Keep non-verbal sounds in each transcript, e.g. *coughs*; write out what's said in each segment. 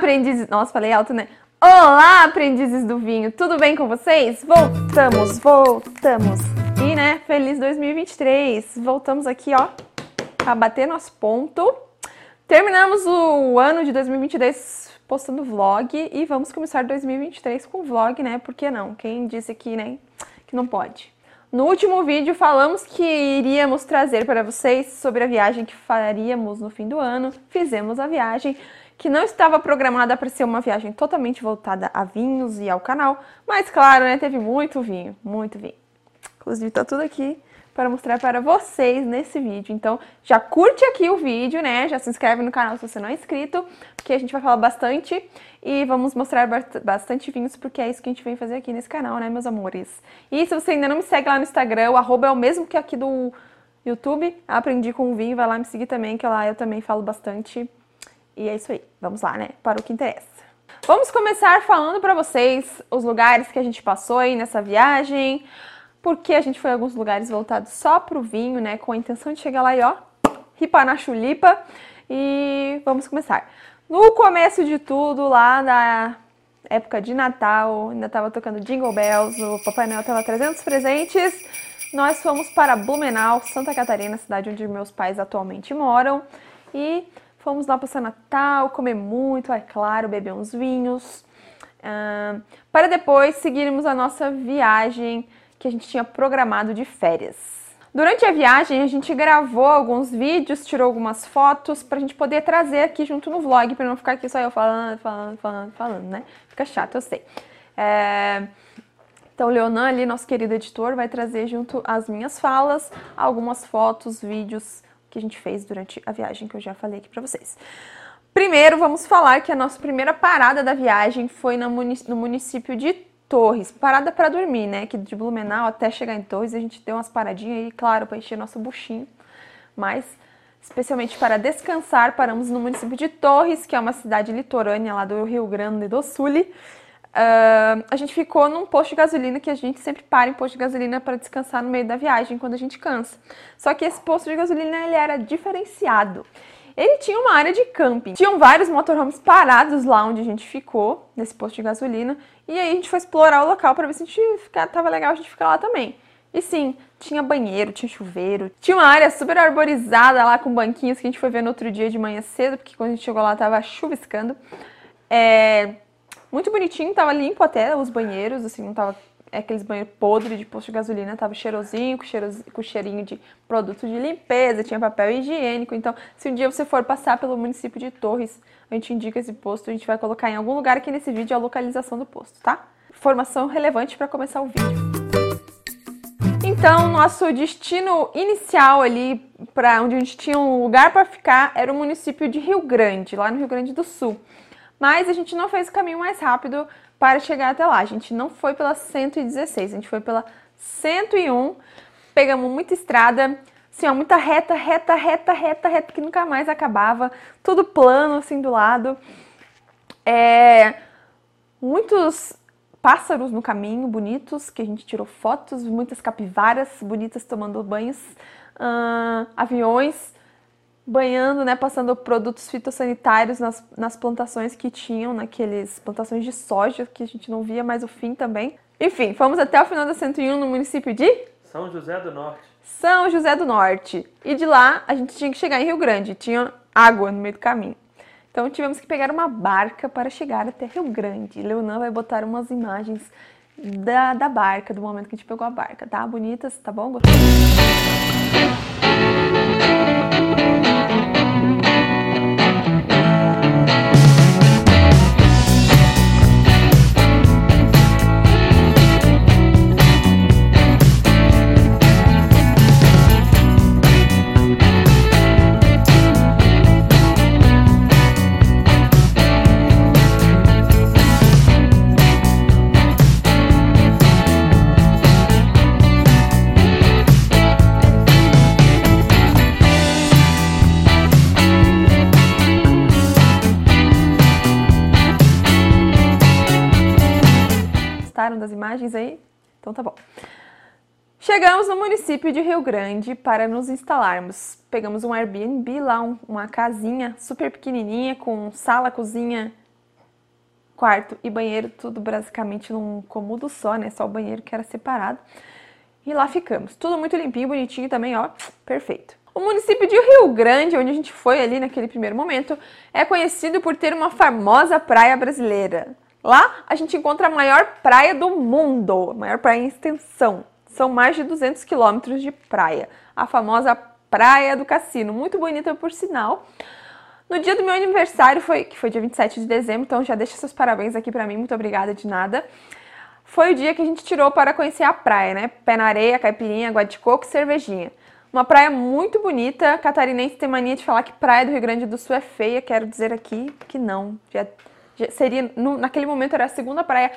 aprendizes. Nossa, falei alto, né? Olá, aprendizes do vinho. Tudo bem com vocês? Voltamos, voltamos. E, né, feliz 2023. Voltamos aqui, ó, pra bater nosso ponto. Terminamos o ano de 2022 postando vlog e vamos começar 2023 com vlog, né? Por que não? Quem disse aqui, né, que não pode? No último vídeo falamos que iríamos trazer para vocês sobre a viagem que faríamos no fim do ano. Fizemos a viagem, que não estava programada para ser uma viagem totalmente voltada a vinhos e ao canal, mas claro, né, teve muito vinho, muito vinho. Inclusive tá tudo aqui para mostrar para vocês nesse vídeo. Então, já curte aqui o vídeo, né? Já se inscreve no canal se você não é inscrito, porque a gente vai falar bastante e vamos mostrar bastante vinhos, porque é isso que a gente vem fazer aqui nesse canal, né, meus amores? E se você ainda não me segue lá no Instagram, o arroba é o mesmo que aqui do YouTube, Aprendi com Vinho, vai lá me seguir também, que lá eu também falo bastante. E é isso aí, vamos lá, né, para o que interessa. Vamos começar falando para vocês os lugares que a gente passou aí nessa viagem, porque a gente foi a alguns lugares voltados só pro vinho, né, com a intenção de chegar lá e ó, ripa na chulipa. E vamos começar. No começo de tudo, lá na época de Natal, ainda estava tocando Jingle Bells, o Papai Noel estava trazendo os presentes. Nós fomos para Blumenau, Santa Catarina, cidade onde meus pais atualmente moram. E fomos lá passar Natal, comer muito, é claro, beber uns vinhos. Uh, para depois seguirmos a nossa viagem que a gente tinha programado de férias. Durante a viagem, a gente gravou alguns vídeos, tirou algumas fotos pra gente poder trazer aqui junto no vlog, pra não ficar aqui só eu falando, falando, falando, falando, né? Fica chato, eu sei. É... Então, o Leonan ali, nosso querido editor, vai trazer junto as minhas falas, algumas fotos, vídeos que a gente fez durante a viagem, que eu já falei aqui pra vocês. Primeiro, vamos falar que a nossa primeira parada da viagem foi no município de Torres, parada para dormir, né? Que de Blumenau até chegar em Torres a gente deu umas paradinhas aí, claro, para encher nosso buchinho. Mas, especialmente para descansar, paramos no município de Torres, que é uma cidade litorânea lá do Rio Grande do Sul. Uh, a gente ficou num posto de gasolina que a gente sempre para em posto de gasolina para descansar no meio da viagem quando a gente cansa. Só que esse posto de gasolina ele era diferenciado. Ele tinha uma área de camping. Tinham vários motorhomes parados lá onde a gente ficou, nesse posto de gasolina. E aí a gente foi explorar o local para ver se a gente ficar, tava legal a gente ficar lá também. E sim, tinha banheiro, tinha chuveiro, tinha uma área super arborizada lá com banquinhos que a gente foi ver no outro dia de manhã cedo, porque quando a gente chegou lá tava chuviscando. É, muito bonitinho, tava limpo até os banheiros, assim, não tava é aqueles banheiros podres de posto de gasolina, tava cheirosinho, com, cheirosinho, com cheirinho de produto de limpeza, tinha papel higiênico. Então, se um dia você for passar pelo município de Torres, a gente indica esse posto, a gente vai colocar em algum lugar aqui nesse vídeo a localização do posto, tá? Informação relevante para começar o vídeo. Então, nosso destino inicial ali, para onde a gente tinha um lugar para ficar, era o município de Rio Grande, lá no Rio Grande do Sul. Mas a gente não fez o caminho mais rápido para chegar até lá. A gente não foi pela 116, a gente foi pela 101. Pegamos muita estrada, assim, ó, muita reta, reta, reta, reta, reta, que nunca mais acabava. Tudo plano, assim, do lado. É, muitos pássaros no caminho, bonitos, que a gente tirou fotos, muitas capivaras bonitas tomando banhos, uh, aviões banhando, né, passando produtos fitossanitários nas, nas plantações que tinham, naqueles plantações de soja, que a gente não via mais o fim também. Enfim, fomos até o final da 101 no município de São José do Norte. São José do Norte. E de lá a gente tinha que chegar em Rio Grande, tinha água no meio do caminho. Então tivemos que pegar uma barca para chegar até Rio Grande. Leonan vai botar umas imagens da, da barca, do momento que a gente pegou a barca, tá? Bonitas, tá bom? Imagens aí? Então tá bom. Chegamos no município de Rio Grande para nos instalarmos. Pegamos um Airbnb lá, um, uma casinha super pequenininha com sala, cozinha quarto e banheiro, tudo basicamente num cômodo só, né? Só o banheiro que era separado. E lá ficamos. Tudo muito limpinho, bonitinho também, ó, perfeito. O município de Rio Grande, onde a gente foi ali naquele primeiro momento, é conhecido por ter uma famosa praia brasileira. Lá a gente encontra a maior praia do mundo, a maior praia em extensão. São mais de 200 quilômetros de praia. A famosa Praia do Cassino, muito bonita por sinal. No dia do meu aniversário, foi, que foi dia 27 de dezembro, então já deixa seus parabéns aqui para mim, muito obrigada de nada. Foi o dia que a gente tirou para conhecer a praia, né? Pé na areia, caipirinha, água de coco e cervejinha. Uma praia muito bonita. Catarinense tem mania de falar que praia do Rio Grande do Sul é feia. Quero dizer aqui que não. Já, seria no, naquele momento era a segunda praia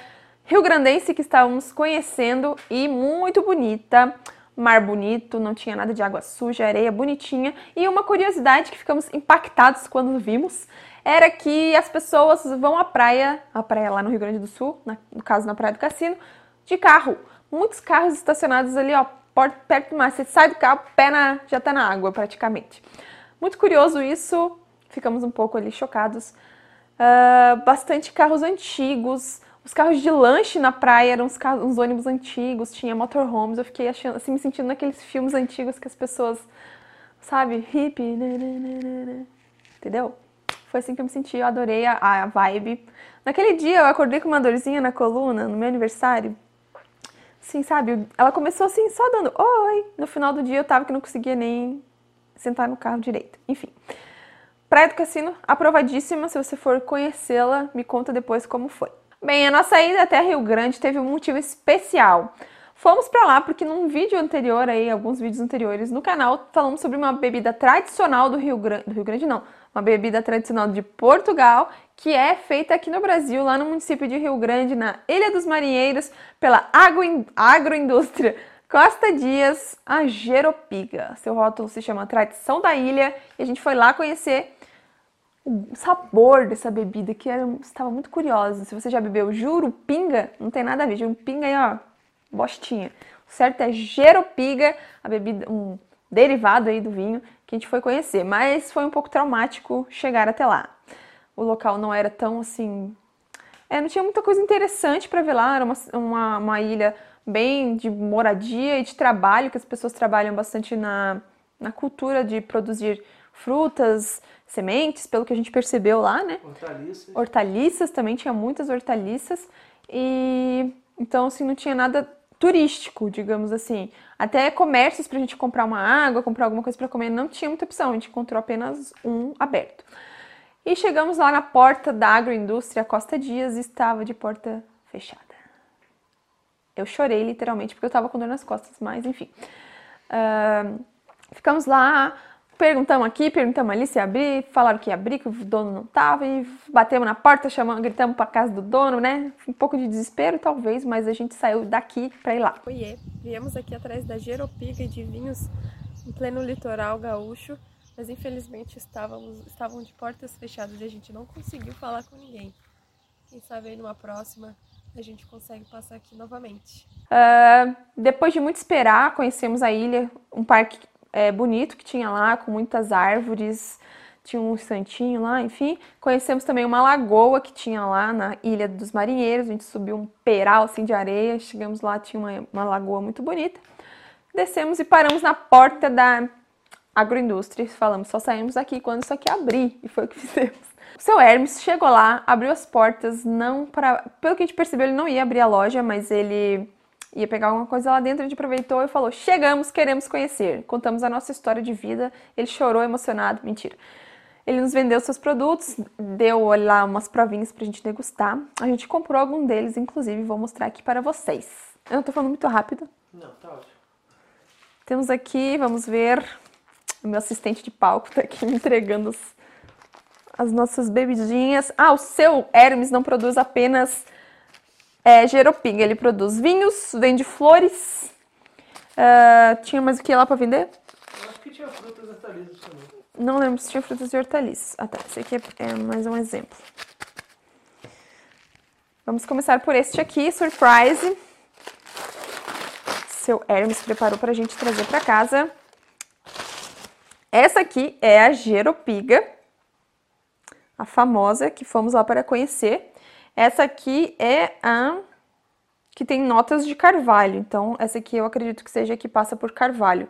rio-grandense que estávamos conhecendo e muito bonita mar bonito, não tinha nada de água suja, areia bonitinha. E uma curiosidade que ficamos impactados quando vimos era que as pessoas vão à praia, a praia lá no Rio Grande do Sul, na, no caso na Praia do Cassino, de carro. Muitos carros estacionados ali, ó, perto do mar. Você sai do carro, pé na, já tá na água praticamente. Muito curioso isso, ficamos um pouco ali chocados. Uh, bastante carros antigos, os carros de lanche na praia eram uns, uns ônibus antigos, tinha motorhomes. Eu fiquei achando, assim, me sentindo naqueles filmes antigos que as pessoas, sabe, hippie, né, né, né, entendeu? Foi assim que eu me senti, eu adorei a, a vibe. Naquele dia eu acordei com uma dorzinha na coluna, no meu aniversário. Assim, sabe, ela começou assim, só dando oi. No final do dia eu tava que não conseguia nem sentar no carro direito. Enfim. Praia do Cassino, aprovadíssima. Se você for conhecê-la, me conta depois como foi. Bem, a nossa ida até Rio Grande teve um motivo especial. Fomos para lá porque num vídeo anterior aí, alguns vídeos anteriores no canal, falamos sobre uma bebida tradicional do Rio Grande, do Rio Grande não, uma bebida tradicional de Portugal, que é feita aqui no Brasil, lá no município de Rio Grande, na Ilha dos Marinheiros, pela agroindústria Costa Dias, a Geropiga. Seu rótulo se chama Tradição da Ilha e a gente foi lá conhecer o sabor dessa bebida, que era, estava muito curiosa. Se você já bebeu jurupinga, não tem nada a ver. Jurupinga aí, ó, bostinha. O certo é jeropiga, a bebida, um derivado aí do vinho que a gente foi conhecer. Mas foi um pouco traumático chegar até lá. O local não era tão assim. É, não tinha muita coisa interessante para ver lá. Era uma, uma, uma ilha bem de moradia e de trabalho, que as pessoas trabalham bastante na, na cultura de produzir frutas, sementes, pelo que a gente percebeu lá, né? Hortaliças. Hortaliças também, tinha muitas hortaliças. E então, assim, não tinha nada turístico, digamos assim. Até comércios para a gente comprar uma água, comprar alguma coisa para comer, não tinha muita opção. A gente encontrou apenas um aberto. E chegamos lá na porta da agroindústria Costa Dias e estava de porta fechada. Eu chorei literalmente porque eu estava com dor nas costas, mas enfim. Uh, ficamos lá, Perguntamos aqui, perguntamos ali se abrir, falaram que ia abrir, que o dono não tava, e batemos na porta, chamamos, gritamos para casa do dono, né? Um pouco de desespero, talvez, mas a gente saiu daqui para ir lá. Oiê, viemos aqui atrás da Geropiga de vinhos em pleno litoral gaúcho, mas infelizmente estávamos, estavam de portas fechadas e a gente não conseguiu falar com ninguém. Quem sabe aí numa próxima a gente consegue passar aqui novamente. Uh, depois de muito esperar, conhecemos a ilha, um parque é, bonito que tinha lá, com muitas árvores, tinha um santinho lá, enfim. Conhecemos também uma lagoa que tinha lá na Ilha dos Marinheiros, a gente subiu um peral assim de areia, chegamos lá, tinha uma, uma lagoa muito bonita. Descemos e paramos na porta da agroindústria e falamos, só saímos aqui quando isso aqui abrir, e foi o que *laughs* fizemos. O seu Hermes chegou lá, abriu as portas, não para, pelo que a gente percebeu, ele não ia abrir a loja, mas ele ia pegar alguma coisa lá dentro, a gente aproveitou e falou: Chegamos, queremos conhecer. Contamos a nossa história de vida. Ele chorou emocionado. Mentira. Ele nos vendeu seus produtos, deu lá umas provinhas pra gente degustar. A gente comprou algum deles, inclusive, vou mostrar aqui para vocês. Eu não tô falando muito rápido. Não, tá ótimo. Temos aqui, vamos ver. O meu assistente de palco tá aqui me entregando as, as nossas bebidinhas. Ah, o seu Hermes não produz apenas é Geropinga. Ele produz vinhos, vende flores. Uh, tinha mais o que lá para vender? Eu acho que tinha frutas e hortaliças também. Não lembro se tinha frutas e hortaliças. Ah tá, esse aqui é, é mais um exemplo. Vamos começar por este aqui, Surprise. Seu Hermes preparou para a gente trazer para casa. Essa aqui é a Geropiga, a famosa que fomos lá para conhecer. Essa aqui é a que tem notas de carvalho. Então, essa aqui eu acredito que seja a que passa por carvalho.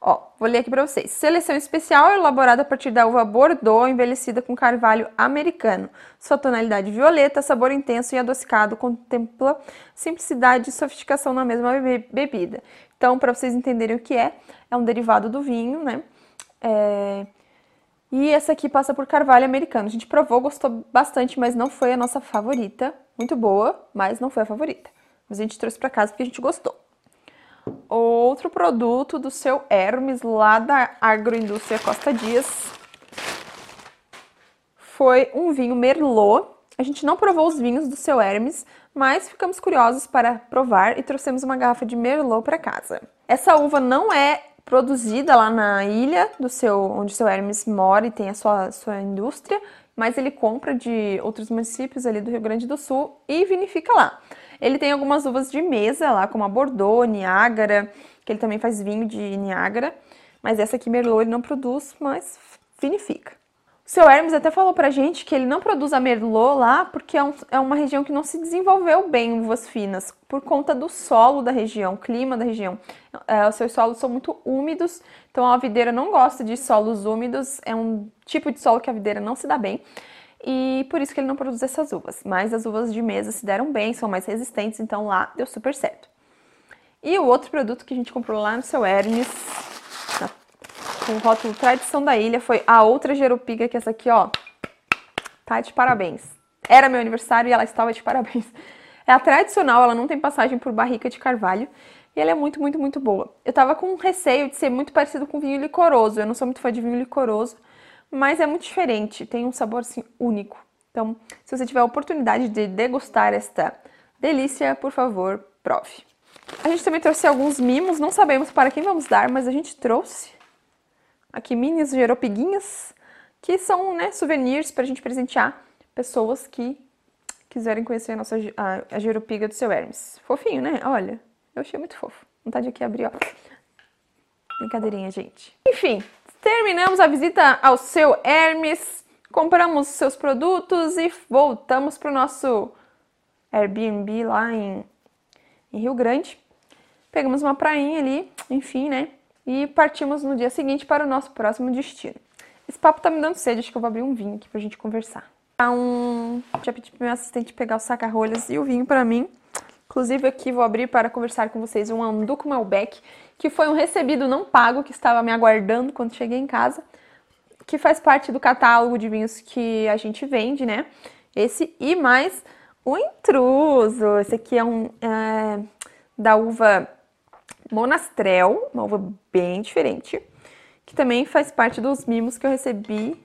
Ó, vou ler aqui para vocês. Seleção especial elaborada a partir da uva Bordeaux, envelhecida com carvalho americano. Sua tonalidade violeta, sabor intenso e adocicado contempla simplicidade e sofisticação na mesma bebida. Então, para vocês entenderem o que é, é um derivado do vinho, né? É... E essa aqui passa por carvalho americano. A gente provou, gostou bastante, mas não foi a nossa favorita. Muito boa, mas não foi a favorita. Mas a gente trouxe para casa porque a gente gostou. Outro produto do seu Hermes, lá da Agroindústria Costa Dias, foi um vinho Merlot. A gente não provou os vinhos do seu Hermes, mas ficamos curiosos para provar e trouxemos uma garrafa de Merlot para casa. Essa uva não é produzida lá na ilha do seu, onde o seu Hermes mora e tem a sua, sua indústria, mas ele compra de outros municípios ali do Rio Grande do Sul e vinifica lá. Ele tem algumas uvas de mesa lá, como a Bordeaux, Niágara, que ele também faz vinho de Niágara, mas essa aqui Merlot ele não produz, mas vinifica. Seu Hermes até falou pra gente que ele não produz a Merlot lá porque é, um, é uma região que não se desenvolveu bem uvas finas, por conta do solo da região, clima da região. É, os seus solos são muito úmidos, então a videira não gosta de solos úmidos, é um tipo de solo que a videira não se dá bem e por isso que ele não produz essas uvas. Mas as uvas de mesa se deram bem, são mais resistentes, então lá deu super certo. E o outro produto que a gente comprou lá no seu Hermes, com o rótulo Tradição da Ilha, foi a outra Jerupiga, que essa aqui, ó, tá de parabéns. Era meu aniversário e ela estava de parabéns. É a tradicional, ela não tem passagem por barrica de carvalho. E ela é muito, muito, muito boa. Eu tava com receio de ser muito parecido com vinho licoroso. Eu não sou muito fã de vinho licoroso mas é muito diferente, tem um sabor assim único. Então, se você tiver a oportunidade de degustar esta delícia, por favor, prove. A gente também trouxe alguns mimos, não sabemos para quem vamos dar, mas a gente trouxe aqui minis geropiguinhas, que são né, souvenirs para a gente presentear pessoas que quiserem conhecer a nossa a, a geropiga do seu Hermes. Fofinho, né? Olha, eu achei muito fofo. Vontade aqui abrir, ó. Brincadeirinha, gente. Enfim, Terminamos a visita ao seu Hermes, compramos seus produtos e voltamos para o nosso Airbnb lá em, em Rio Grande. Pegamos uma prainha ali, enfim, né? E partimos no dia seguinte para o nosso próximo destino. Esse papo tá me dando sede, acho que eu vou abrir um vinho aqui pra gente conversar. Um... Já pedi pro meu assistente pegar o saca-rolhas e o vinho para mim. Inclusive aqui vou abrir para conversar com vocês um Anduco Malbec que foi um recebido não pago que estava me aguardando quando cheguei em casa, que faz parte do catálogo de vinhos que a gente vende, né? Esse e mais o intruso. Esse aqui é um é, da uva Monastrel, uma uva bem diferente, que também faz parte dos mimos que eu recebi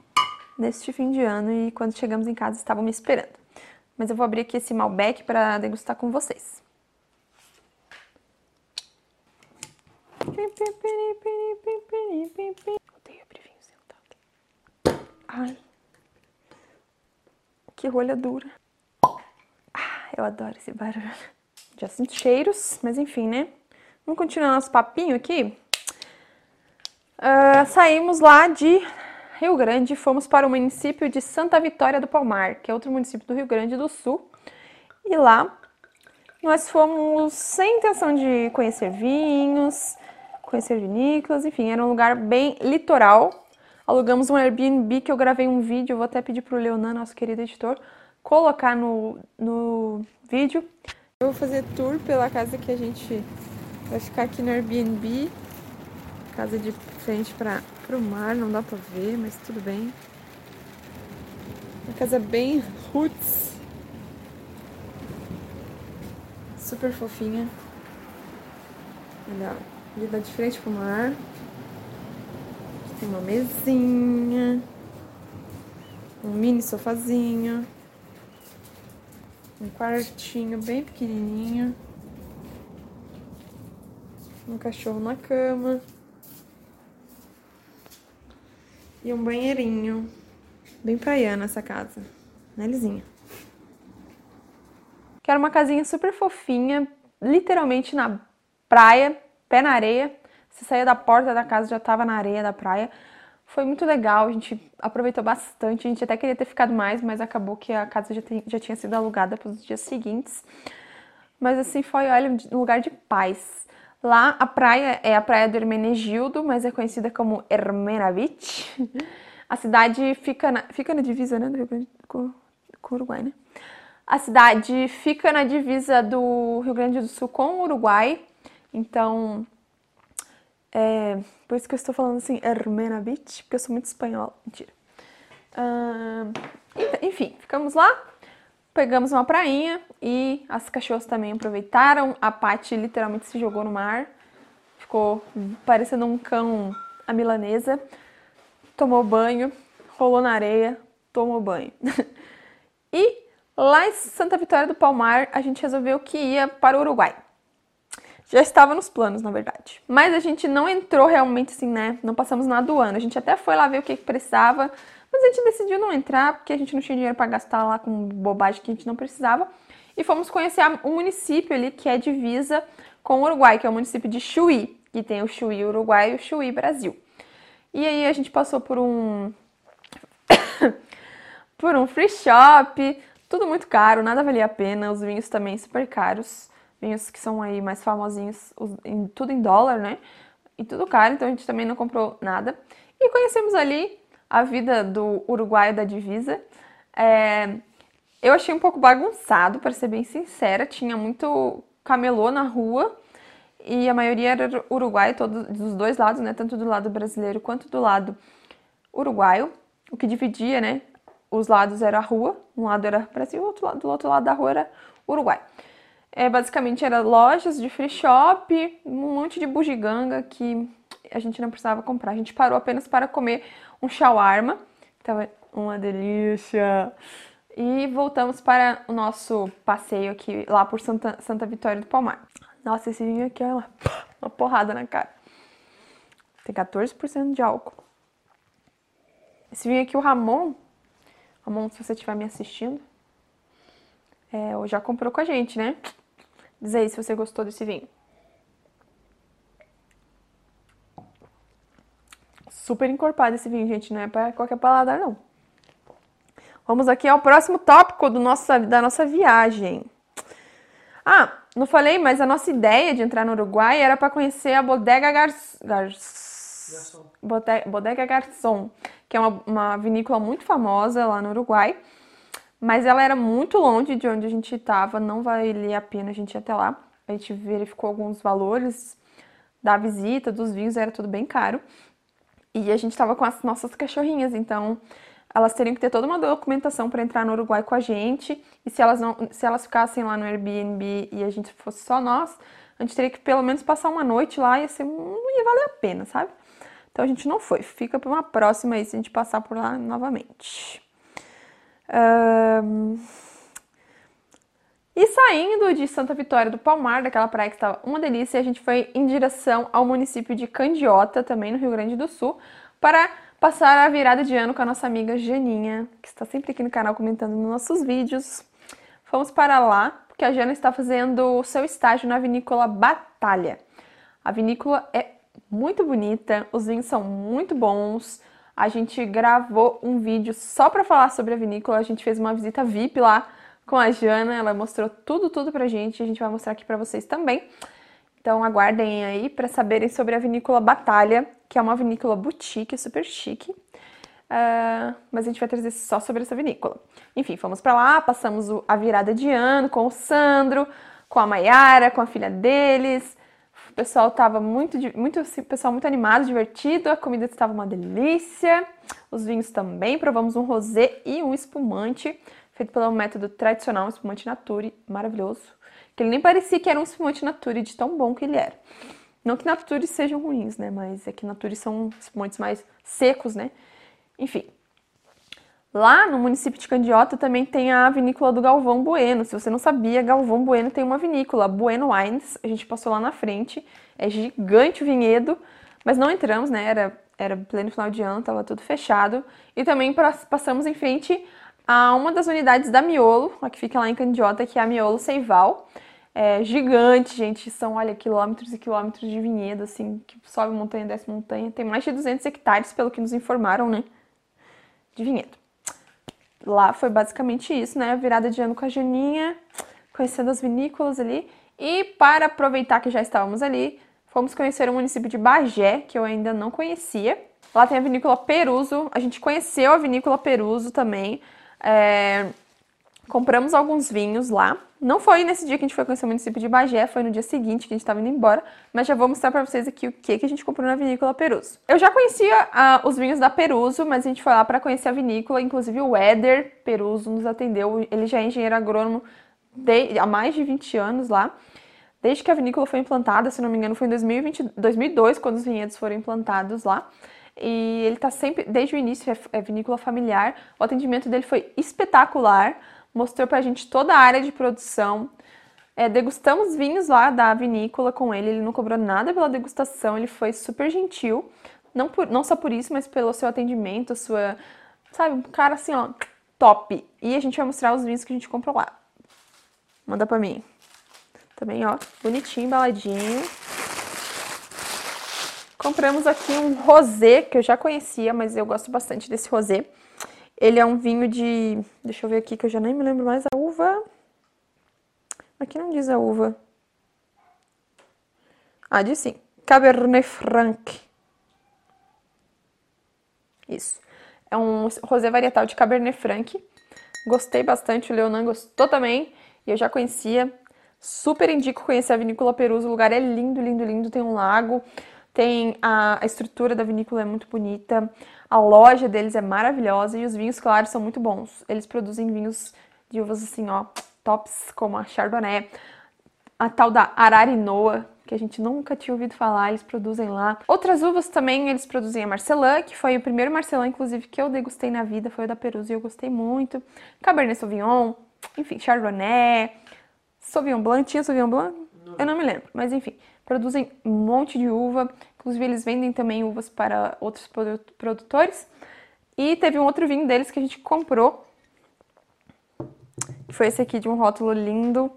neste fim de ano e quando chegamos em casa estavam me esperando. Mas eu vou abrir aqui esse Malbec para degustar com vocês. Odeio abrir vinho sentado. Ai. Que rolha dura. Ah, eu adoro esse barulho. Já sinto cheiros, mas enfim, né? Vamos continuar nosso papinho aqui. Uh, saímos lá de Rio Grande, fomos para o município de Santa Vitória do Palmar, que é outro município do Rio Grande do Sul. E lá nós fomos sem intenção de conhecer vinhos, conhecer vinícolas, enfim, era um lugar bem litoral. Alugamos um Airbnb que eu gravei um vídeo, vou até pedir para o Leonan, nosso querido editor, colocar no, no vídeo. Eu vou fazer tour pela casa que a gente vai ficar aqui no Airbnb. Casa de frente para o mar, não dá para ver, mas tudo bem. Uma casa bem roots. Super fofinha. Olha, ele dá de frente pro mar. Tem uma mesinha. Um mini sofazinho. Um quartinho bem pequenininho. Um cachorro na cama. E um banheirinho. Bem praiana essa casa. Né, Lizinha? Quero uma casinha super fofinha, literalmente na praia, pé na areia. Você saía da porta da casa já estava na areia da praia. Foi muito legal, a gente aproveitou bastante. A gente até queria ter ficado mais, mas acabou que a casa já, já tinha sido alugada para os dias seguintes. Mas assim, foi, olha, um lugar de paz. Lá a praia é a praia do Hermenegildo, mas é conhecida como Hermena. A cidade fica na, fica na divisa, né, do Rio Grande com, com o Uruguai, né? A cidade fica na divisa do Rio Grande do Sul com o Uruguai. Então, é, por isso que eu estou falando assim, Hermena porque eu sou muito espanhola. Mentira. Uh, enfim, ficamos lá, pegamos uma prainha e as cachorras também aproveitaram. A Paty literalmente se jogou no mar, ficou parecendo um cão a milanesa. Tomou banho, rolou na areia, tomou banho. *laughs* e lá em Santa Vitória do Palmar, a gente resolveu que ia para o Uruguai. Já estava nos planos, na verdade. Mas a gente não entrou realmente assim, né? Não passamos na aduana. A gente até foi lá ver o que, que precisava, mas a gente decidiu não entrar porque a gente não tinha dinheiro para gastar lá com bobagem que a gente não precisava. E fomos conhecer um município ali que é divisa com o Uruguai, que é o município de Chuí, que tem o Chuí Uruguai e o Chuí Brasil. E aí a gente passou por um *coughs* por um free shop, tudo muito caro, nada valia a pena, os vinhos também super caros vinhos que são aí mais famosinhos, tudo em dólar, né? E tudo caro, então a gente também não comprou nada. E conhecemos ali a vida do uruguaio da divisa. É, eu achei um pouco bagunçado, para ser bem sincera. Tinha muito camelô na rua e a maioria era uruguaio, todos, dos dois lados, né? Tanto do lado brasileiro quanto do lado uruguaio. O que dividia, né? Os lados era a rua, um lado era Brasil, outro lado, do outro lado da rua era Uruguai. É, basicamente era lojas de free shop, um monte de bugiganga que a gente não precisava comprar. A gente parou apenas para comer um shawarma, que tava uma delícia. E voltamos para o nosso passeio aqui lá por Santa, Santa Vitória do Palmar. Nossa, esse vinho aqui é uma, *laughs* uma porrada na cara. Tem 14% de álcool. Esse vinho aqui, o Ramon. Ramon, se você estiver me assistindo, é, já comprou com a gente, né? Diz aí se você gostou desse vinho. Super encorpado esse vinho, gente. Não é para qualquer paladar, não. Vamos aqui ao próximo tópico do nosso, da nossa viagem. Ah, não falei, mas a nossa ideia de entrar no Uruguai era para conhecer a Bodega Gar... Gar... Garçom. Bodega Garçom, que é uma, uma vinícola muito famosa lá no Uruguai. Mas ela era muito longe de onde a gente estava, não valia a pena a gente ir até lá. A gente verificou alguns valores da visita, dos vinhos, era tudo bem caro. E a gente estava com as nossas cachorrinhas, então elas teriam que ter toda uma documentação para entrar no Uruguai com a gente. E se elas não, se elas ficassem lá no Airbnb e a gente fosse só nós, a gente teria que pelo menos passar uma noite lá e assim, não ia valer a pena, sabe? Então a gente não foi. Fica para uma próxima aí se a gente passar por lá novamente. Um... E saindo de Santa Vitória do Palmar, daquela praia que estava uma delícia, a gente foi em direção ao município de Candiota, também no Rio Grande do Sul, para passar a virada de ano com a nossa amiga Janinha, que está sempre aqui no canal comentando nos nossos vídeos. Fomos para lá, porque a Jana está fazendo o seu estágio na vinícola Batalha. A vinícola é muito bonita, os vinhos são muito bons, a gente gravou um vídeo só para falar sobre a vinícola. A gente fez uma visita VIP lá com a Jana, ela mostrou tudo, tudo pra gente. A gente vai mostrar aqui para vocês também. Então aguardem aí para saberem sobre a vinícola Batalha, que é uma vinícola boutique, super chique. Uh, mas a gente vai trazer só sobre essa vinícola. Enfim, fomos para lá, passamos a virada de ano com o Sandro, com a Maiara, com a filha deles. O pessoal estava muito, muito, assim, pessoal muito animado, divertido, a comida estava uma delícia, os vinhos também. Provamos um rosé e um espumante feito pelo método tradicional, um espumante nature, maravilhoso. Que ele nem parecia que era um espumante nature de tão bom que ele era. Não que nature sejam ruins, né? Mas é que nature são espumantes mais secos, né? Enfim, Lá no município de Candiota também tem a vinícola do Galvão Bueno. Se você não sabia, Galvão Bueno tem uma vinícola, Bueno Wines. A gente passou lá na frente. É gigante o vinhedo, mas não entramos, né? Era, era pleno final de ano, tava tudo fechado. E também passamos em frente a uma das unidades da Miolo, a que fica lá em Candiota, que é a Miolo Seival. é gigante, gente. São, olha, quilômetros e quilômetros de vinhedo, assim, que sobe montanha, desce montanha. Tem mais de 200 hectares, pelo que nos informaram, né? De vinhedo. Lá foi basicamente isso, né? Virada de ano com a Janinha, conhecendo as vinícolas ali. E para aproveitar que já estávamos ali, fomos conhecer o município de Bagé, que eu ainda não conhecia. Lá tem a vinícola Peruso. A gente conheceu a vinícola Peruso também. É... Compramos alguns vinhos lá. Não foi nesse dia que a gente foi conhecer o município de Bagé, foi no dia seguinte que a gente estava indo embora, mas já vou mostrar para vocês aqui o que, que a gente comprou na vinícola Peruso. Eu já conhecia uh, os vinhos da Peruso, mas a gente foi lá para conhecer a vinícola, inclusive o Éder Peruso nos atendeu, ele já é engenheiro agrônomo de, há mais de 20 anos lá. Desde que a vinícola foi implantada, se não me engano, foi em 2020, 2002 quando os vinhedos foram implantados lá. E ele está sempre, desde o início, é, é vinícola familiar. O atendimento dele foi espetacular mostrou pra gente toda a área de produção. É, degustamos vinhos lá da vinícola com ele, ele não cobrou nada pela degustação, ele foi super gentil. Não, por, não só por isso, mas pelo seu atendimento, sua. Sabe, um cara assim, ó, top. E a gente vai mostrar os vinhos que a gente comprou lá. Manda pra mim. Também, ó, bonitinho, embaladinho. Compramos aqui um rosé, que eu já conhecia, mas eu gosto bastante desse rosé. Ele é um vinho de. Deixa eu ver aqui que eu já nem me lembro mais a uva. Aqui não diz a uva. Ah, diz sim. Cabernet Franc. Isso. É um rosé varietal de Cabernet Franc. Gostei bastante, o Leonan gostou também. E eu já conhecia. Super indico conhecer a Vinícola Peruso. O lugar é lindo, lindo, lindo. Tem um lago. Tem a, a estrutura da vinícola é muito bonita. A loja deles é maravilhosa e os vinhos, claro, são muito bons. Eles produzem vinhos de uvas assim, ó, tops, como a Chardonnay, a tal da Ararinoa, que a gente nunca tinha ouvido falar, eles produzem lá. Outras uvas também, eles produzem a Marcelin, que foi o primeiro Marcelin, inclusive, que eu degustei na vida, foi o da Perusa e eu gostei muito. Cabernet Sauvignon, enfim, Chardonnay, Sauvignon Blanc, tinha Sauvignon Blanc? Eu não me lembro, mas enfim, produzem um monte de uva. Inclusive, eles vendem também uvas para outros produtores. E teve um outro vinho deles que a gente comprou. Que foi esse aqui de um rótulo lindo.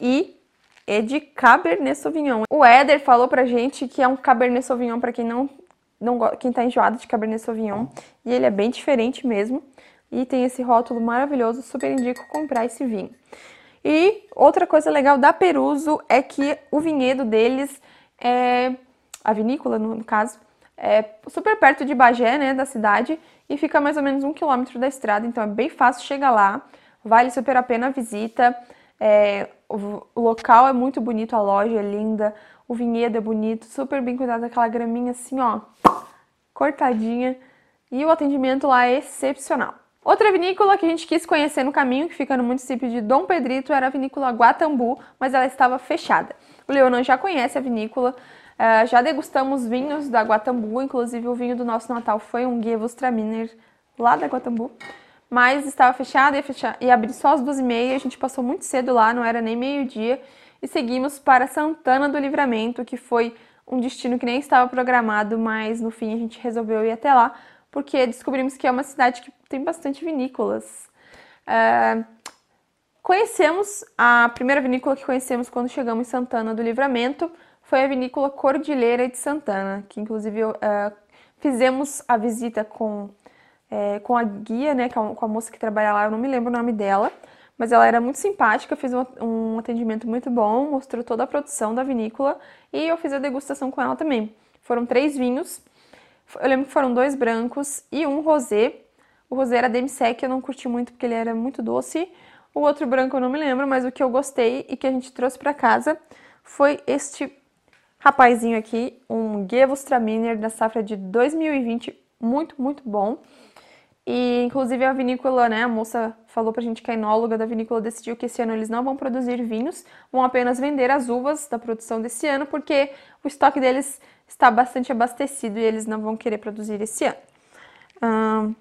E é de Cabernet Sauvignon. O Éder falou pra gente que é um Cabernet Sauvignon para quem não, não quem tá enjoado de Cabernet Sauvignon. E ele é bem diferente mesmo. E tem esse rótulo maravilhoso, super indico comprar esse vinho. E outra coisa legal da Peruso é que o vinhedo deles é a vinícola, no, caso, é super perto de Bagé, né, da cidade, e fica mais ou menos um quilômetro da estrada, então é bem fácil chegar lá, vale super a pena a visita. É, o, local é muito bonito, a loja é linda, o vinhedo é bonito, super bem cuidado, aquela graminha assim, ó, cortadinha, e o atendimento lá é excepcional. Outra vinícola que a gente quis conhecer no caminho, que fica no município de Dom Pedrito, era a vinícola Guatambu, mas ela estava fechada. O Leonan já conhece a vinícola, Uh, já degustamos vinhos da Guatambu, inclusive o vinho do nosso Natal foi um Gewürztraminer lá da Guatambu. Mas estava fechar, ia abrir só às duas e meia, a gente passou muito cedo lá, não era nem meio-dia. E seguimos para Santana do Livramento, que foi um destino que nem estava programado, mas no fim a gente resolveu ir até lá, porque descobrimos que é uma cidade que tem bastante vinícolas. Uh, conhecemos a primeira vinícola que conhecemos quando chegamos em Santana do Livramento, foi a vinícola Cordilheira de Santana, que inclusive uh, fizemos a visita com, é, com a guia, né, com a, com a, moça que trabalha lá, eu não me lembro o nome dela, mas ela era muito simpática, fez um, um atendimento muito bom, mostrou toda a produção da vinícola e eu fiz a degustação com ela também. Foram três vinhos, eu lembro que foram dois brancos e um rosé. O rosé era demi-sec, eu não curti muito porque ele era muito doce. O outro branco eu não me lembro, mas o que eu gostei e que a gente trouxe para casa foi este rapazinho aqui, um Gewürztraminer da safra de 2020, muito, muito bom. E inclusive a vinícola, né, a moça falou pra gente que a enóloga da vinícola decidiu que esse ano eles não vão produzir vinhos, vão apenas vender as uvas da produção desse ano, porque o estoque deles está bastante abastecido e eles não vão querer produzir esse ano.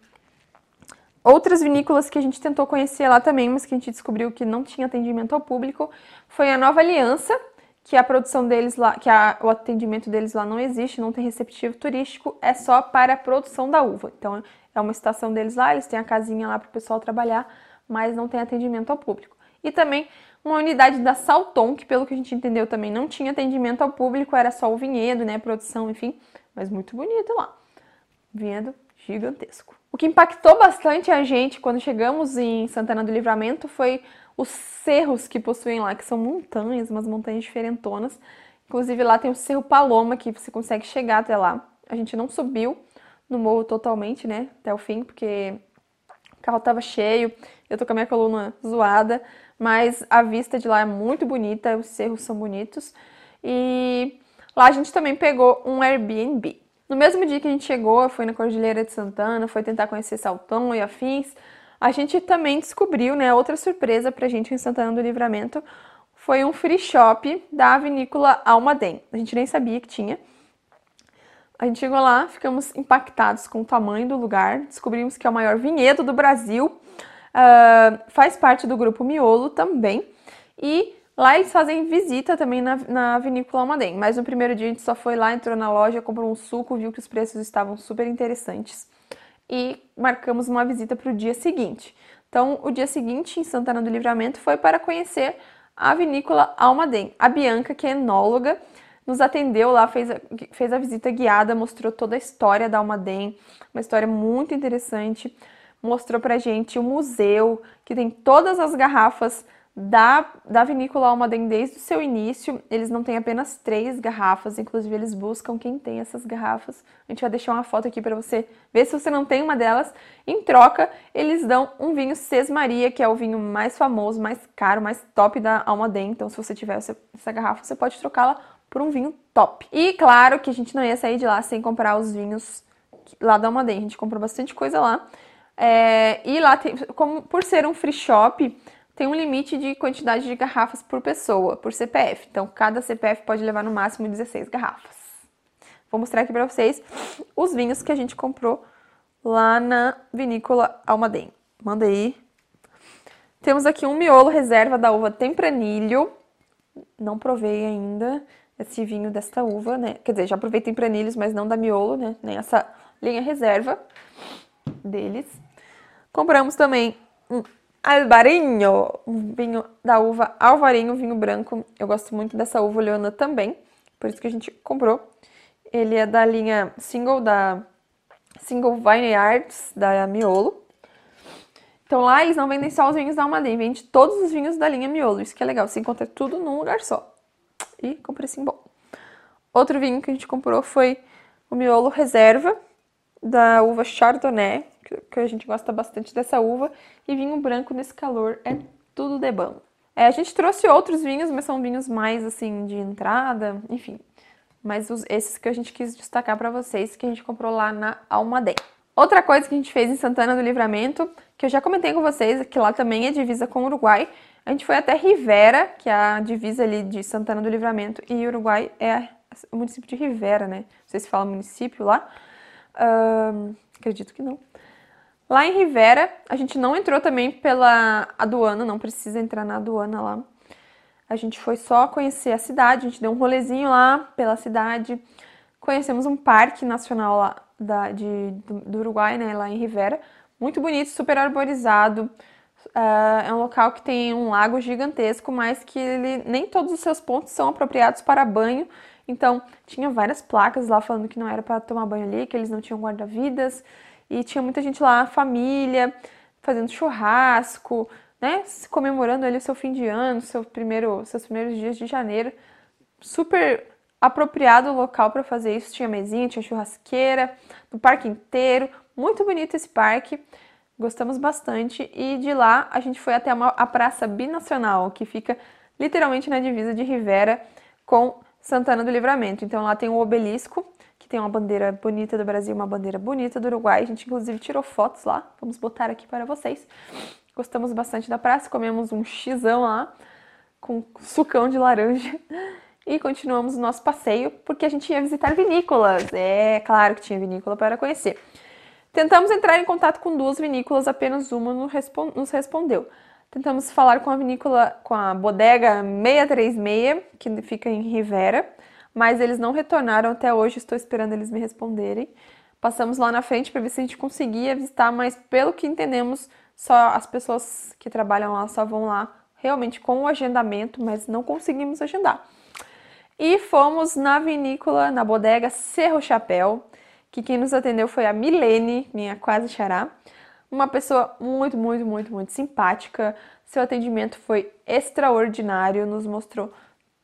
Outras vinícolas que a gente tentou conhecer lá também, mas que a gente descobriu que não tinha atendimento ao público, foi a Nova Aliança, que a produção deles lá, que a, o atendimento deles lá não existe, não tem receptivo turístico, é só para a produção da uva. Então é uma estação deles lá, eles têm a casinha lá para o pessoal trabalhar, mas não tem atendimento ao público. E também uma unidade da Salton, que pelo que a gente entendeu também não tinha atendimento ao público, era só o vinhedo, né, produção, enfim, mas muito bonito lá. Vinhedo gigantesco. O que impactou bastante a gente quando chegamos em Santana do Livramento foi os cerros que possuem lá, que são montanhas, umas montanhas diferentonas. Inclusive lá tem o Cerro Paloma, que você consegue chegar até lá. A gente não subiu no morro totalmente, né, até o fim, porque o carro tava cheio, eu tô com a minha coluna zoada, mas a vista de lá é muito bonita, os cerros são bonitos. E lá a gente também pegou um Airbnb. No mesmo dia que a gente chegou, foi na Cordilheira de Santana, foi tentar conhecer Saltão e afins, a gente também descobriu, né, outra surpresa pra gente em Santana do Livramento, foi um free shop da vinícola Almaden. A gente nem sabia que tinha. A gente chegou lá, ficamos impactados com o tamanho do lugar, descobrimos que é o maior vinhedo do Brasil, uh, faz parte do grupo Miolo também, e lá eles fazem visita também na, na vinícola Almaden. Mas no primeiro dia a gente só foi lá, entrou na loja, comprou um suco, viu que os preços estavam super interessantes e marcamos uma visita para o dia seguinte. Então, o dia seguinte em Santana do Livramento foi para conhecer a vinícola Almaden. A Bianca, que é enóloga, nos atendeu lá, fez a, fez a visita guiada, mostrou toda a história da Almaden, uma história muito interessante. Mostrou pra gente o museu, que tem todas as garrafas da, da vinícola Almaden desde o seu início. Eles não têm apenas três garrafas, inclusive eles buscam quem tem essas garrafas. A gente vai deixar uma foto aqui para você ver se você não tem uma delas. Em troca, eles dão um vinho Sesmaria, que é o vinho mais famoso, mais caro, mais top da Almaden. Então, se você tiver essa, essa garrafa, você pode trocá-la por um vinho top. E claro que a gente não ia sair de lá sem comprar os vinhos lá da Almaden. A gente comprou bastante coisa lá. É, e lá, tem, como, por ser um free shop, tem um limite de quantidade de garrafas por pessoa, por CPF. Então, cada CPF pode levar no máximo 16 garrafas. Vou mostrar aqui para vocês os vinhos que a gente comprou lá na vinícola Almaden. Manda aí. Temos aqui um miolo reserva da uva Tempranilho. Não provei ainda esse vinho desta uva, né? Quer dizer, já provei tempranilhos, mas não da miolo, né? Nem essa linha reserva deles. Compramos também um Alvarinho, um vinho da uva Alvarinho, vinho branco. Eu gosto muito dessa uva oleana também, por isso que a gente comprou. Ele é da linha single da Single Vineyards da Miolo. Então lá eles não vendem só os vinhos da Almaden, vende todos os vinhos da linha Miolo. Isso que é legal, você encontra tudo num lugar só e com precinho bom. Outro vinho que a gente comprou foi o Miolo Reserva, da uva Chardonnay, que a gente gosta bastante dessa uva, e vinho branco nesse calor é tudo de bom. É, a gente trouxe outros vinhos, mas são vinhos mais assim de entrada, enfim. Mas os, esses que a gente quis destacar para vocês, que a gente comprou lá na Almaden. Outra coisa que a gente fez em Santana do Livramento, que eu já comentei com vocês, que lá também é divisa com o Uruguai, a gente foi até Rivera, que é a divisa ali de Santana do Livramento, e Uruguai é o município de Rivera, né? Não sei se fala município lá. Acredito que não. Lá em Rivera, a gente não entrou também pela aduana, não precisa entrar na aduana lá. A gente foi só conhecer a cidade, a gente deu um rolezinho lá pela cidade. Conhecemos um parque nacional lá da, de, do, do Uruguai, né, lá em Rivera. Muito bonito, super arborizado. Uh, é um local que tem um lago gigantesco, mas que ele, nem todos os seus pontos são apropriados para banho. Então, tinha várias placas lá falando que não era para tomar banho ali, que eles não tinham guarda-vidas. E tinha muita gente lá, família, fazendo churrasco, né? Comemorando ali o seu fim de ano, seu primeiro, seus primeiros dias de janeiro. Super apropriado o local para fazer isso. Tinha mesinha, tinha churrasqueira, no parque inteiro. Muito bonito esse parque. Gostamos bastante e de lá a gente foi até a Praça Binacional, que fica literalmente na divisa de Rivera com Santana do Livramento. Então lá tem o obelisco, tem uma bandeira bonita do Brasil, uma bandeira bonita do Uruguai. A gente inclusive tirou fotos lá, vamos botar aqui para vocês. Gostamos bastante da praça, comemos um xizão lá com sucão de laranja *laughs* e continuamos o nosso passeio porque a gente ia visitar vinícolas. É claro que tinha vinícola para conhecer. Tentamos entrar em contato com duas vinícolas, apenas uma nos respondeu. Tentamos falar com a vinícola, com a bodega 636, que fica em Rivera, mas eles não retornaram até hoje, estou esperando eles me responderem. Passamos lá na frente para ver se a gente conseguia visitar, mas pelo que entendemos, só as pessoas que trabalham lá só vão lá realmente com o agendamento, mas não conseguimos agendar. E fomos na vinícola, na bodega Cerro Chapéu, que quem nos atendeu foi a Milene, minha quase xará. Uma pessoa muito, muito, muito, muito simpática. Seu atendimento foi extraordinário, nos mostrou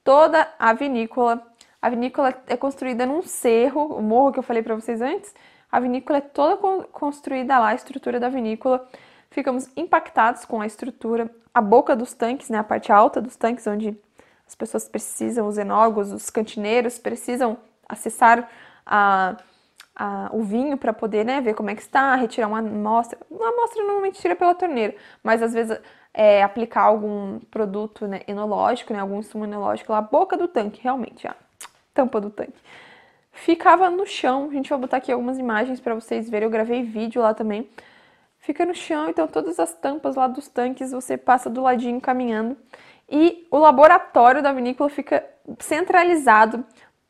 toda a vinícola. A vinícola é construída num cerro, o morro que eu falei para vocês antes. A vinícola é toda construída lá, a estrutura da vinícola. Ficamos impactados com a estrutura, a boca dos tanques, né, a parte alta dos tanques, onde as pessoas precisam, os enólogos, os cantineiros precisam acessar a, a, o vinho para poder né, ver como é que está, retirar uma amostra. Uma amostra normalmente tira pela torneira, mas às vezes é, aplicar algum produto né, enológico, né, algum insumo enológico lá, boca do tanque, realmente, a tampa do tanque. Ficava no chão, a gente vai botar aqui algumas imagens para vocês verem, eu gravei vídeo lá também. Fica no chão, então todas as tampas lá dos tanques você passa do ladinho caminhando e o laboratório da vinícola fica centralizado,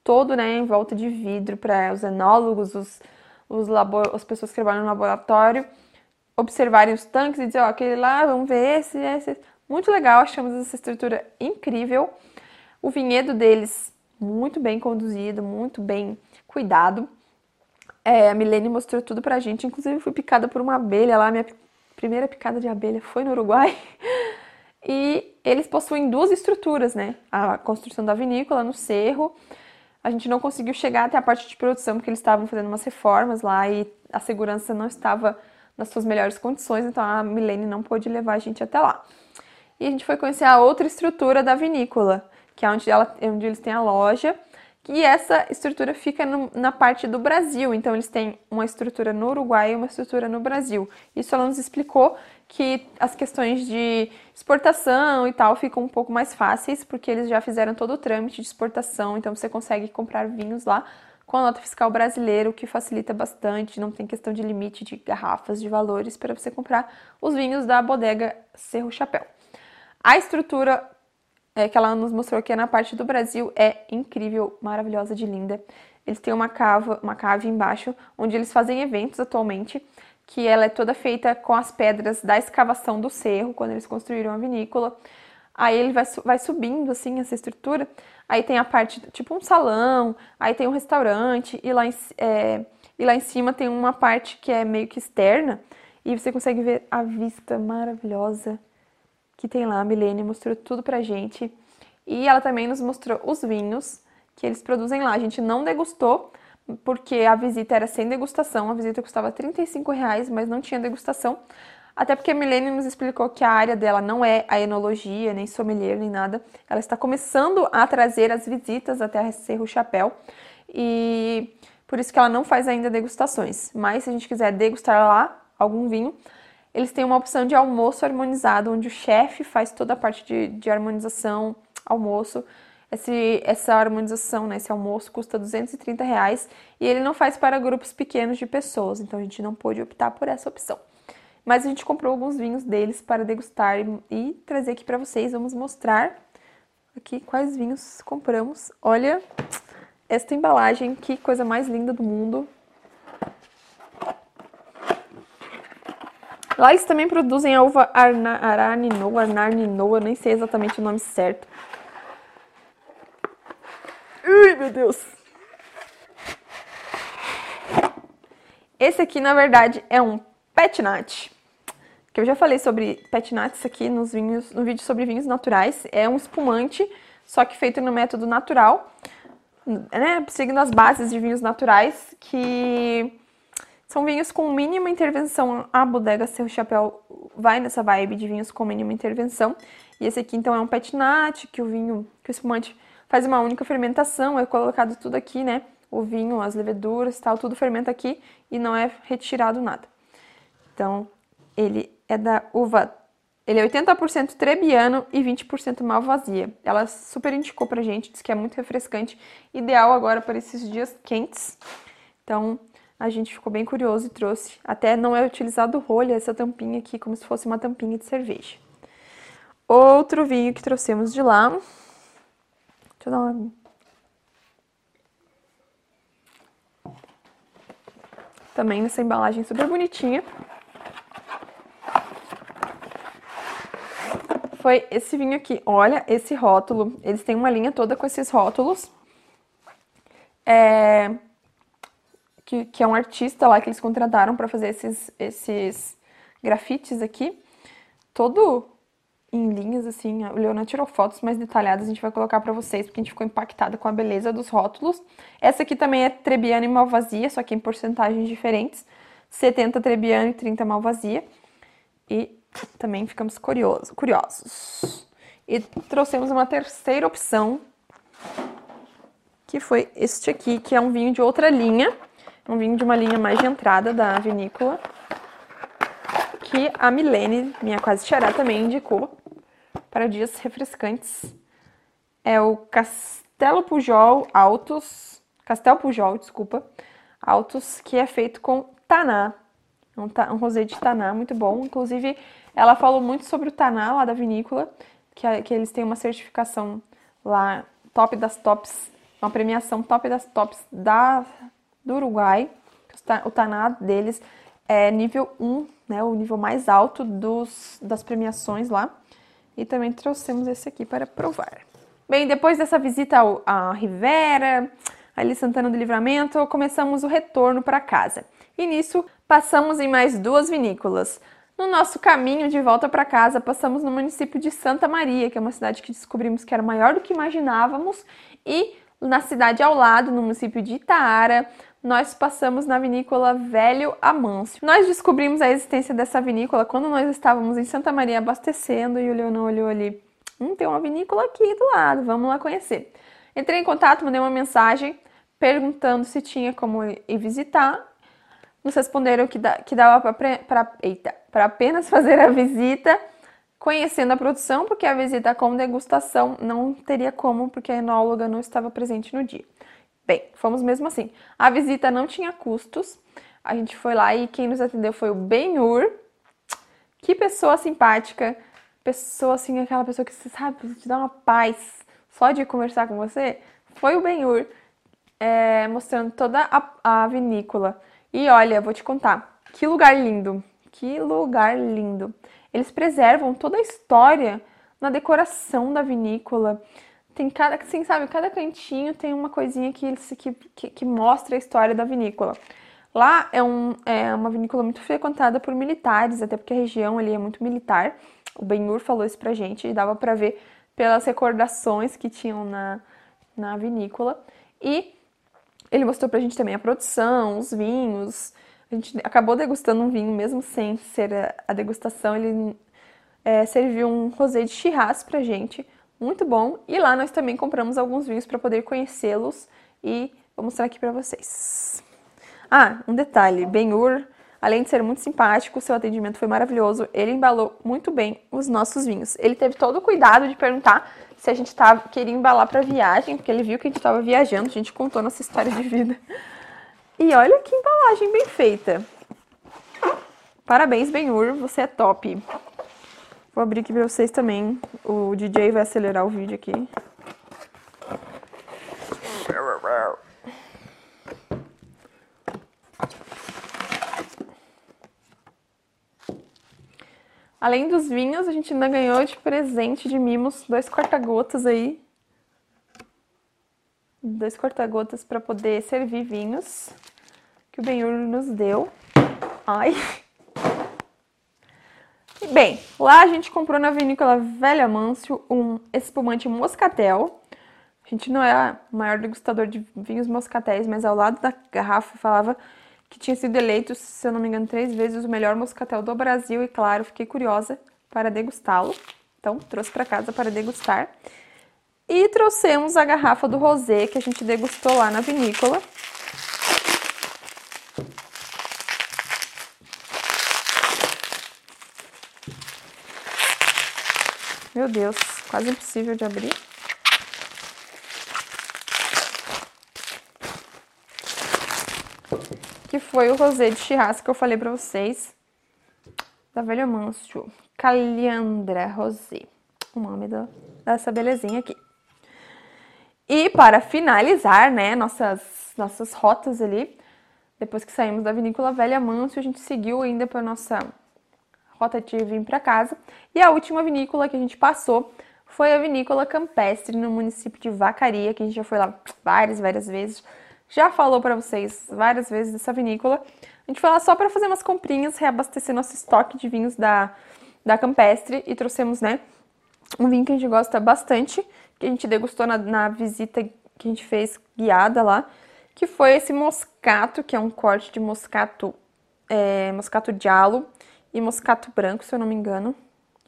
todo né, em volta de vidro, para os enólogos, os, os labor, as pessoas que trabalham no laboratório observarem os tanques e dizer: ó, aquele lá, vamos ver esse, esse. Muito legal, achamos essa estrutura incrível. O vinhedo deles, muito bem conduzido, muito bem cuidado. É, a Milene mostrou tudo pra gente, inclusive fui picada por uma abelha lá, minha primeira picada de abelha foi no Uruguai. *laughs* E eles possuem duas estruturas, né? A construção da vinícola no cerro. A gente não conseguiu chegar até a parte de produção porque eles estavam fazendo umas reformas lá e a segurança não estava nas suas melhores condições, então a Milene não pôde levar a gente até lá. E a gente foi conhecer a outra estrutura da vinícola, que é onde, ela, onde eles têm a loja e essa estrutura fica no, na parte do Brasil, então eles têm uma estrutura no Uruguai e uma estrutura no Brasil. Isso ela nos explicou que as questões de exportação e tal ficam um pouco mais fáceis, porque eles já fizeram todo o trâmite de exportação, então você consegue comprar vinhos lá com a nota fiscal brasileira, o que facilita bastante, não tem questão de limite de garrafas, de valores para você comprar os vinhos da bodega Cerro Chapéu. A estrutura é, que ela nos mostrou aqui na parte do Brasil é incrível, maravilhosa de linda. Eles têm uma cava, uma cave embaixo, onde eles fazem eventos atualmente, que ela é toda feita com as pedras da escavação do cerro, quando eles construíram a vinícola. Aí ele vai, vai subindo assim essa estrutura. Aí tem a parte tipo um salão, aí tem um restaurante, e lá, em, é, e lá em cima tem uma parte que é meio que externa, e você consegue ver a vista maravilhosa que tem lá. A Milene mostrou tudo pra gente. E ela também nos mostrou os vinhos que eles produzem lá. A gente não degustou, porque a visita era sem degustação. A visita custava 35 reais, mas não tinha degustação. Até porque a Milene nos explicou que a área dela não é a enologia, nem sommelier, nem nada. Ela está começando a trazer as visitas até a Cerro Chapéu. E por isso que ela não faz ainda degustações. Mas se a gente quiser degustar lá algum vinho, eles têm uma opção de almoço harmonizado, onde o chefe faz toda a parte de, de harmonização, almoço. Esse, essa harmonização, né, esse almoço custa 230 reais e ele não faz para grupos pequenos de pessoas, então a gente não pôde optar por essa opção. Mas a gente comprou alguns vinhos deles para degustar e, e trazer aqui para vocês. Vamos mostrar aqui quais vinhos compramos. Olha esta embalagem, que coisa mais linda do mundo. Lá eles também produzem a uva Araninoa, Arnarninoa, nem sei exatamente o nome certo. Ai, meu Deus. Esse aqui, na verdade, é um Petnat. Que eu já falei sobre Petnats aqui nos vinhos, no vídeo sobre vinhos naturais. É um espumante, só que feito no método natural, né? Seguindo as bases de vinhos naturais, que são vinhos com mínima intervenção. A bodega Cerro Chapéu vai nessa vibe de vinhos com mínima intervenção. E esse aqui, então, é um petnat, que o vinho, que o espumante faz uma única fermentação. É colocado tudo aqui, né? O vinho, as leveduras tal, tudo fermenta aqui e não é retirado nada. Então, ele é da uva. Ele é 80% trebiano e 20% malvasia. Ela super indicou pra gente, disse que é muito refrescante, ideal agora para esses dias quentes. Então, a gente ficou bem curioso e trouxe. Até não é utilizado rolha, essa tampinha aqui, como se fosse uma tampinha de cerveja. Outro vinho que trouxemos de lá. Deixa eu dar uma. Também nessa embalagem super bonitinha. foi esse vinho aqui. Olha esse rótulo. Eles têm uma linha toda com esses rótulos. É... Que, que é um artista lá que eles contrataram para fazer esses, esses grafites aqui. Todo em linhas, assim. O Leona tirou fotos mais detalhadas, a gente vai colocar para vocês, porque a gente ficou impactada com a beleza dos rótulos. Essa aqui também é Trebbiano e Malvasia, só que em porcentagens diferentes. 70 Trebbiano e 30 Malvasia. E também ficamos curiosos. curiosos. E trouxemos uma terceira opção, que foi este aqui, que é um vinho de outra linha. Um vinho de uma linha mais de entrada da vinícola. Que a Milene, minha quase xará, também indicou para dias refrescantes. É o Castelo Pujol Altos, Castel Pujol, desculpa, Altos, que é feito com Taná. Um, um rosé de Taná, muito bom. Inclusive, ela falou muito sobre o Taná lá da vinícola, que, que eles têm uma certificação lá, top das tops, uma premiação top das tops da, do Uruguai. O Taná deles é nível 1, né, o nível mais alto dos, das premiações lá. E também trouxemos esse aqui para provar. Bem, depois dessa visita ao, à Rivera, ali Santana do Livramento, começamos o retorno para casa. E nisso, passamos em mais duas vinícolas. No nosso caminho de volta para casa, passamos no município de Santa Maria, que é uma cidade que descobrimos que era maior do que imaginávamos, e na cidade ao lado, no município de Itaara, nós passamos na vinícola Velho Amâncio. Nós descobrimos a existência dessa vinícola quando nós estávamos em Santa Maria abastecendo e o Leonão olhou ali. Hum, tem uma vinícola aqui do lado, vamos lá conhecer. Entrei em contato, mandei uma mensagem perguntando se tinha como ir visitar. Nos responderam que, que dava para apenas *laughs* fazer a visita conhecendo a produção, porque a visita com degustação não teria como, porque a enóloga não estava presente no dia. Bem, fomos mesmo assim. A visita não tinha custos. A gente foi lá e quem nos atendeu foi o Benhur. Que pessoa simpática. Pessoa assim, aquela pessoa que você sabe, te dá uma paz só de conversar com você. Foi o Benhur é, mostrando toda a, a vinícola. E olha, vou te contar, que lugar lindo. Que lugar lindo. Eles preservam toda a história na decoração da vinícola tem cada, assim, sabe, cada cantinho tem uma coisinha que, que, que, que mostra a história da vinícola. Lá é, um, é uma vinícola muito frequentada por militares, até porque a região ali é muito militar. O Benhur falou isso pra gente e dava para ver pelas recordações que tinham na, na vinícola. E ele mostrou pra gente também a produção, os vinhos. A gente acabou degustando um vinho, mesmo sem ser a, degustação, ele é, serviu um rosé de Shiraz pra gente muito bom. E lá nós também compramos alguns vinhos para poder conhecê-los e vou mostrar aqui para vocês. Ah, um detalhe, Benhur, além de ser muito simpático, seu atendimento foi maravilhoso, ele embalou muito bem os nossos vinhos. Ele teve todo o cuidado de perguntar se a gente tava, queria embalar para viagem, porque ele viu que a gente estava viajando, a gente contou nossa história de vida. E olha que embalagem bem feita. Parabéns, Benhur, você é top. Vou abrir aqui pra vocês também. O DJ vai acelerar o vídeo aqui. Além dos vinhos, a gente ainda ganhou de presente de mimos dois corta-gotas aí. Dois corta-gotas para poder servir vinhos que o Benhur nos deu. Ai, Bem, lá a gente comprou na vinícola Velha Mâncio um espumante moscatel. A gente não é o maior degustador de vinhos moscatéis, mas ao lado da garrafa falava que tinha sido eleito, se eu não me engano, três vezes o melhor moscatel do Brasil. E claro, fiquei curiosa para degustá-lo. Então, trouxe para casa para degustar. E trouxemos a garrafa do rosé que a gente degustou lá na vinícola. Meu Deus, quase impossível de abrir. Que foi o rosé de churrasco que eu falei pra vocês. Da Velha Manso. Caliandra Rosé. O nome dessa belezinha aqui. E para finalizar, né, nossas, nossas rotas ali, depois que saímos da Vinícola Velha Manso, a gente seguiu ainda para nossa rota de vinho para casa. E a última vinícola que a gente passou foi a Vinícola Campestre, no município de Vacaria, que a gente já foi lá várias, várias vezes. Já falou para vocês várias vezes dessa vinícola. A gente foi lá só para fazer umas comprinhas, reabastecer nosso estoque de vinhos da, da Campestre e trouxemos, né, um vinho que a gente gosta bastante, que a gente degustou na, na visita que a gente fez guiada lá, que foi esse moscato, que é um corte de moscato, é, moscato diallo e moscato branco, se eu não me engano.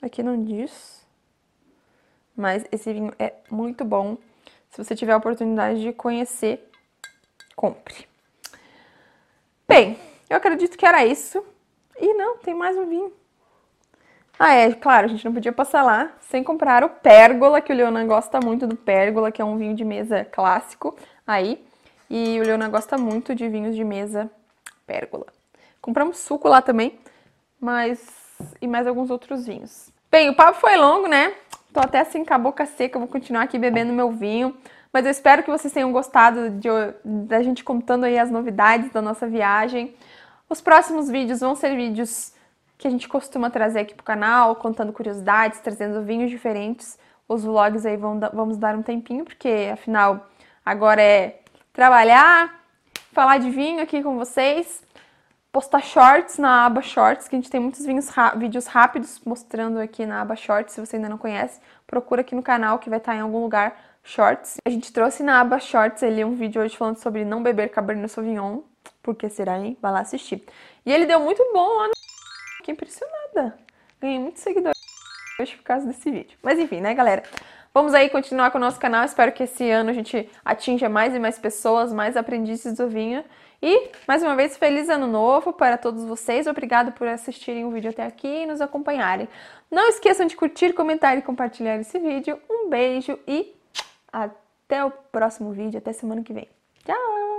Aqui não diz. Mas esse vinho é muito bom. Se você tiver a oportunidade de conhecer, compre. Bem, eu acredito que era isso. E não, tem mais um vinho. Ah, é, claro, a gente não podia passar lá sem comprar o Pérgola, que o Leonan gosta muito do Pérgola, que é um vinho de mesa clássico aí. E o Leonan gosta muito de vinhos de mesa Pérgola. Compramos suco lá também, mas e mais alguns outros vinhos. Bem, o papo foi longo, né? Tô até assim com a boca seca, vou continuar aqui bebendo meu vinho. Mas eu espero que vocês tenham gostado de, da gente contando aí as novidades da nossa viagem. Os próximos vídeos vão ser vídeos que a gente costuma trazer aqui pro canal, contando curiosidades, trazendo vinhos diferentes. Os vlogs aí vão, vamos dar um tempinho, porque afinal agora é trabalhar, falar de vinho aqui com vocês postar shorts na aba shorts, que a gente tem muitos vídeos, rápidos mostrando aqui na aba shorts. Se você ainda não conhece, procura aqui no canal que vai estar em algum lugar shorts. A gente trouxe na aba shorts ali um vídeo hoje falando sobre não beber Cabernet Sauvignon. Por que será, hein? Vai lá assistir. E ele deu muito bom lá no... *laughs* Fiquei impressionada. Ganhei muitos seguidores hoje por causa desse vídeo. Mas enfim, né, galera? Vamos aí continuar com o nosso canal. Espero que esse ano a gente atinja mais e mais pessoas, mais aprendizes do vinho. E, mais uma vez, feliz ano novo para todos vocês. Obrigado por assistirem o vídeo até aqui e nos acompanharem. Não esqueçam de curtir, comentar e compartilhar esse vídeo. Um beijo e até o próximo vídeo, até semana que vem. Tchau!